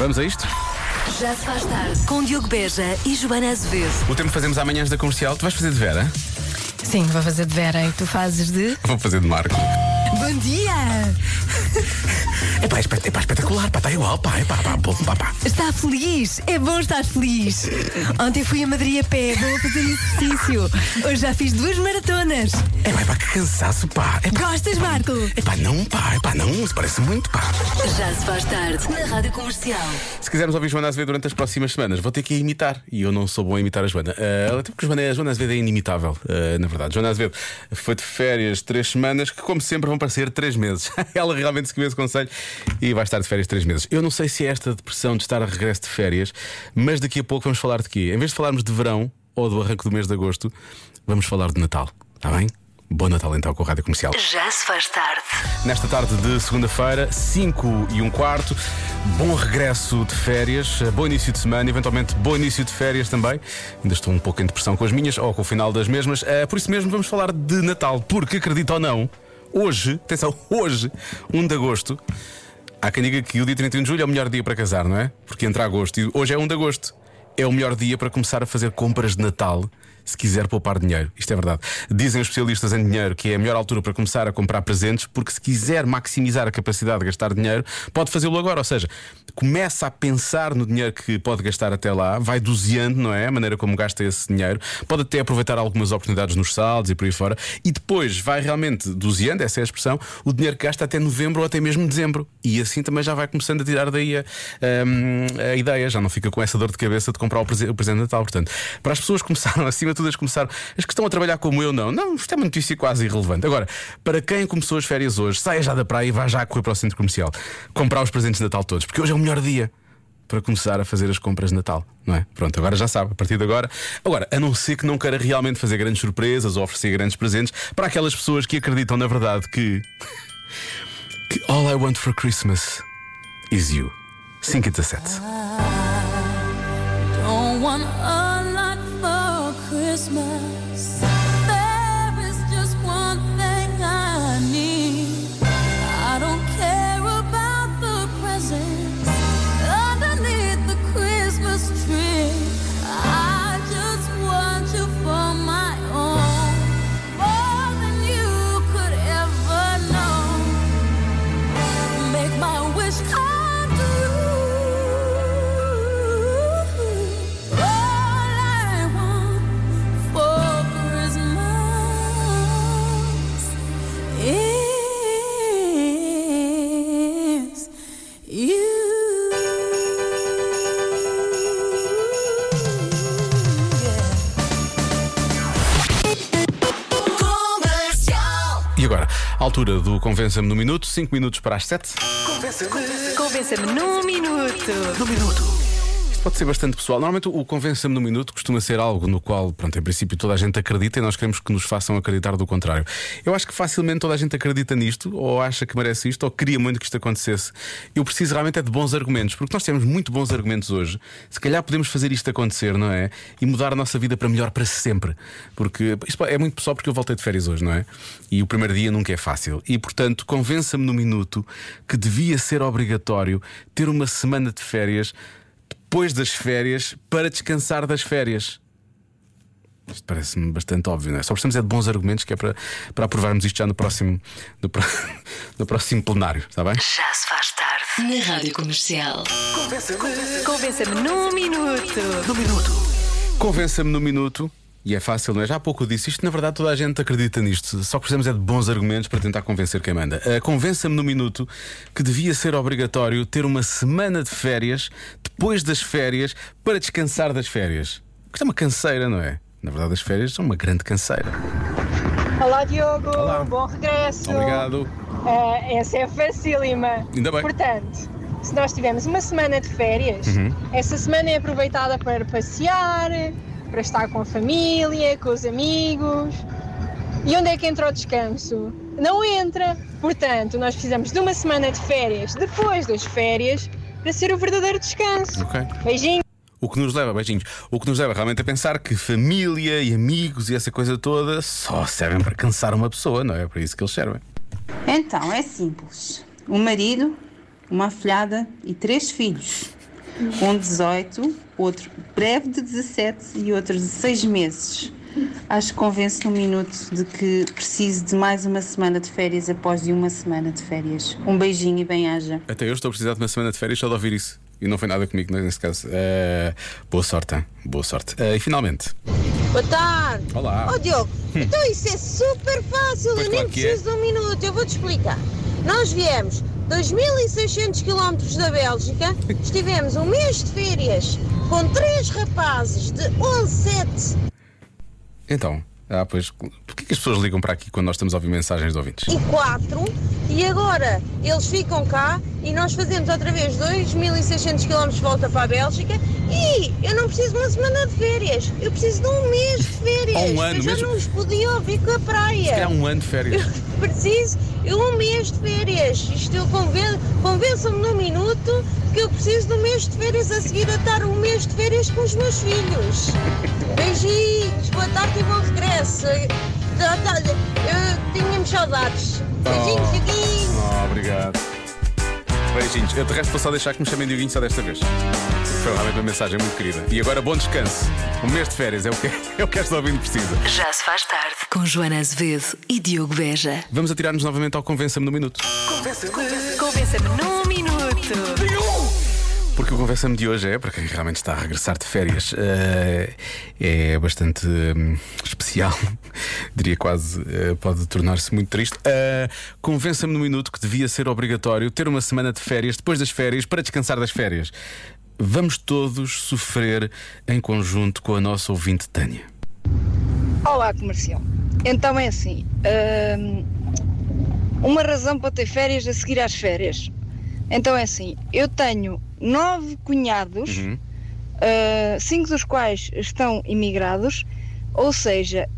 Vamos a isto? Já se faz tarde com Diogo Beja e Joana Azevedo. O tempo que fazemos amanhãs da comercial, tu vais fazer de Vera? Sim, vou fazer de Vera e tu fazes de. Vou fazer de Marco. Bom dia! É pá, é pá, espetacular, pá, está igual, pá, é pá, pá, pá, pá. Está feliz? É bom estar feliz. Ontem fui a Madrid a pé, vou fazer exercício. Hoje já fiz duas maratonas. É pá, é pá, que cansaço, pá. É pá, Gostas, Marco? é pá, não, pá, é pá, não, isso parece muito, pá. Já se faz tarde na Rádio Comercial. Se quisermos ouvir Joana Azevedo durante as próximas semanas, vou ter que a imitar. E eu não sou bom a imitar a Joana. Uh, até porque a Joana, a Joana Azevedo é inimitável, uh, na verdade. Joana Azevedo foi de férias três semanas, que, como sempre, vão parecer três meses. Ela realmente seguiu esse conselho e vai estar de férias três meses. Eu não sei se é esta depressão de estar a regresso de férias, mas daqui a pouco vamos falar de quê? Em vez de falarmos de verão ou do arranque do mês de agosto, vamos falar de Natal. Está bem? Bom Natal então com a Rádio Comercial. Já se faz tarde. Nesta tarde de segunda-feira, 5 e um quarto, bom regresso de férias, bom início de semana, eventualmente bom início de férias também. Ainda estou um pouco em depressão com as minhas ou com o final das mesmas. Eh, por isso mesmo vamos falar de Natal, porque acredita ou não, hoje, atenção, hoje, 1 de agosto, há quem diga que o dia 31 de julho é o melhor dia para casar, não é? Porque entra agosto e hoje é 1 de agosto. É o melhor dia para começar a fazer compras de Natal. Se quiser poupar dinheiro, isto é verdade. Dizem os especialistas em dinheiro que é a melhor altura para começar a comprar presentes, porque se quiser maximizar a capacidade de gastar dinheiro, pode fazê-lo agora. Ou seja, começa a pensar no dinheiro que pode gastar até lá, vai doseando, não é? A maneira como gasta esse dinheiro. Pode até aproveitar algumas oportunidades nos saldos e por aí fora. E depois vai realmente doseando, essa é a expressão, o dinheiro que gasta até novembro ou até mesmo dezembro. E assim também já vai começando a tirar daí a, hum, a ideia, já não fica com essa dor de cabeça de comprar o presente, o presente de Natal. Portanto, para as pessoas começaram, acima de tudo, as começaram, as que estão a trabalhar como eu, não. Não, isto é uma notícia quase irrelevante. Agora, para quem começou as férias hoje, saia já da praia e vá já correr para o centro comercial comprar os presentes de Natal todos, porque hoje é o melhor dia para começar a fazer as compras de Natal, não é? Pronto, agora já sabe, a partir de agora. Agora, a não ser que não queira realmente fazer grandes surpresas ou oferecer grandes presentes para aquelas pessoas que acreditam na verdade que. que All I Want for Christmas is You. 5 e 17. Don't want a Christmas. E agora, altura do Convença-me no Minuto, 5 minutos para as 7. Convença-me num minuto. Isto pode ser bastante pessoal. Normalmente o Convença-me no Minuto costuma ser algo no qual, pronto, em princípio toda a gente acredita e nós queremos que nos façam acreditar do contrário. Eu acho que facilmente toda a gente acredita nisto, ou acha que merece isto, ou queria muito que isto acontecesse. Eu preciso realmente é de bons argumentos, porque nós temos muito bons argumentos hoje. Se calhar podemos fazer isto acontecer, não é? E mudar a nossa vida para melhor para sempre. Porque isto é muito pessoal porque eu voltei de férias hoje, não é? E o primeiro dia nunca é fácil. E portanto, convença-me no minuto que devia ser obrigatório ter uma semana de férias depois das férias para descansar das férias. Isto parece-me bastante óbvio, não é? Só precisamos é de bons argumentos que é para, para aprovarmos isto já no próximo, no, no próximo plenário, está bem? Já se faz tarde na Rádio Comercial. Convença-me num minuto. Convença-me no minuto. E é fácil, não é? Já há pouco eu disse isto, na verdade toda a gente acredita nisto. Só precisamos é de bons argumentos para tentar convencer quem manda. Uh, Convença-me no minuto que devia ser obrigatório ter uma semana de férias depois das férias para descansar das férias. Isto é uma canseira, não é? Na verdade, as férias são uma grande canseira. Olá Diogo, Olá. bom regresso. Obrigado. Ah, essa é facílima. Ainda bem. Portanto, se nós tivermos uma semana de férias, Uhum. essa semana é aproveitada para passear, para estar com a família, com os amigos. E onde é que entra o descanso? Não entra. Portanto, nós precisamos de uma semana de férias depois das férias para ser o verdadeiro descanso. Ok. Beijinho. O que nos leva, beijinhos, o que nos leva realmente a pensar que família e amigos e essa coisa toda só servem para cansar uma pessoa, não é? É para isso que eles servem. Então, é simples. Um marido, uma afilhada e três filhos. Um de 18, outro breve de 17 e outro de 6 meses. Acho que convence num minuto de que preciso de mais uma semana de férias após de uma semana de férias. Um beijinho e bem-haja. Até eu estou a precisar de uma semana de férias só de ouvir isso. E não foi nada comigo nesse caso. Eh, boa sorte, hein? boa sorte. Eh, e finalmente. Boa tarde. Olá. Ó Diogo, então isso é super fácil, Pois eu nem claro é. preciso de um minuto, eu vou-te explicar. Nós viemos 2.600 km da Bélgica, estivemos um mês de férias com três rapazes de 11, 7 Então, ah, pois, porquê que as pessoas ligam para aqui quando nós estamos a ouvir mensagens de ouvintes? e 4 e agora eles ficam cá e nós fazemos outra vez 2.600 km de volta para a Bélgica e eu não preciso de uma semana de férias, eu preciso de um mês de férias. Ou um ano, eu já mesmo- não os podia ouvir com a praia. É um ano de férias. preciso de um mês de férias. Isto eu conven convençam-me num minuto que eu preciso de um mês de férias a seguir a estar um mês de férias com os meus filhos. Beijinhos, boa tarde e bom regresso. Tá, tá, Eu tínhamos saudades. Beijinhos, Oh. Dioguinho. Oh, obrigado. Beijinhos. Eu de resto vou só deixar que me chamem Dioguinho só desta vez. Foi realmente uma mensagem muito querida. E agora bom descanso. Um mês de férias é o que, é o que esta ouvinte precisa. Já se faz tarde. Com Joana Azevedo e Diogo Beja. Vamos atirar-nos novamente ao Convença-me no Minuto. Convença-me num minuto. Porque o Convença-me de hoje é, para quem realmente está a regressar de férias, eh, é bastante hum, especial. Diria quase, eh, pode tornar-se muito triste. Eh, Convença-me no minuto que devia ser obrigatório ter uma semana de férias depois das férias para descansar das férias. Vamos todos sofrer em conjunto com a nossa ouvinte Tânia. Olá, comercial. Então é assim: hum, uma razão para ter férias a seguir às férias. Então é assim: eu tenho nove cunhados, Uhum. uh, cinco dos quais estão imigrados, ou seja,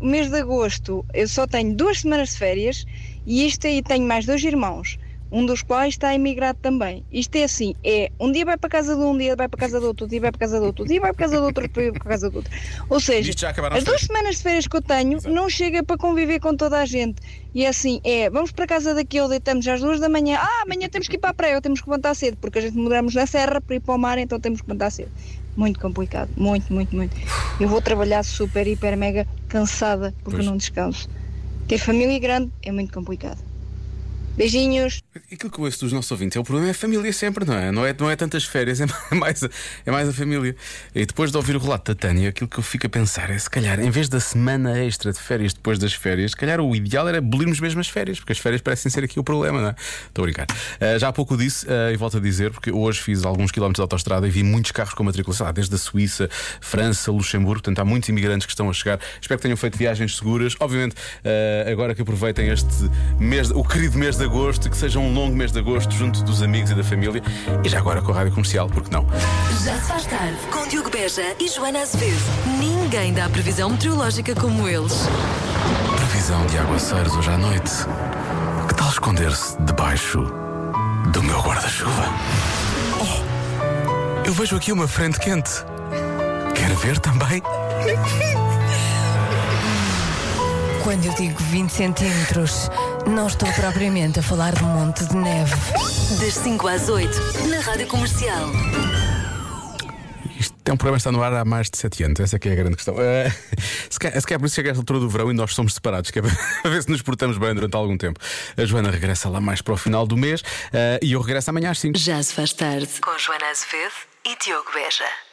o mês de agosto eu só tenho duas semanas de férias e isto aí tenho mais dois irmãos. Um dos quais está imigrado também. Isto é assim: é um dia vai para casa de um, um dia vai para casa do outro, outro dia vai para casa do outro, outro dia vai para casa do outro, outro dia vai para casa do outro. Ou seja, as as duas semanas de férias que eu tenho Exato. não chega para conviver com toda a gente. E é assim, é, vamos para casa daquele, deitamos às duas da manhã, ah, amanhã temos que ir para a praia, ou temos que levantar cedo, porque a gente mudamos na serra para ir para o mar, então temos que levantar cedo. Muito complicado, muito, muito, muito. Eu vou trabalhar super, hiper, mega cansada, porque Pois. não descanso. Ter família grande é muito complicado. Beijinhos. Aquilo que eu ouço dos nossos ouvintes é o problema é a família sempre, não é? Não é, não é tantas férias, é mais, a- é mais a família. E depois de ouvir o relato da Tânia, aquilo que eu fico a pensar é se calhar, em vez da semana extra de férias depois das férias, se calhar o ideal era abolir-nos mesmo as férias, porque as férias parecem ser aqui o problema, não é? Estou a brincar. Ah, já há pouco disse, ah, e volto a dizer, porque hoje fiz alguns quilómetros de autostrada e vi muitos carros com matrícula, sei lá, desde a Suíça, França, Luxemburgo, portanto há muitos imigrantes que estão a chegar. Espero que tenham feito viagens seguras. Obviamente, ah, agora que aproveitem este mês, o querido mês de agosto, que seja um longo mês de agosto junto dos amigos e da família. E já agora com a rádio comercial, porque não? Já se faz tarde. Com Diogo Beja e Joana Azevedo. Ninguém dá previsão meteorológica como eles. Previsão de aguaceiros hoje à noite. Que tal esconder-se debaixo do meu guarda-chuva? Oh, eu vejo aqui uma frente quente. Quer ver também? Quando eu digo 20 centímetros, não estou propriamente a falar de um monte de neve. Das 5 às 8, na Rádio Comercial. Isto é um programa que está no ar há mais de 7 anos, essa é que é a grande questão. Eh, se, calhar, se calhar por isso chega a esta altura do verão e nós somos separados, que é para ver se nos portamos bem durante algum tempo. A Joana regressa lá mais para o final do mês eh, e eu regresso amanhã às 5. Já se faz tarde. Com Joana Azevedo e Diogo Beja.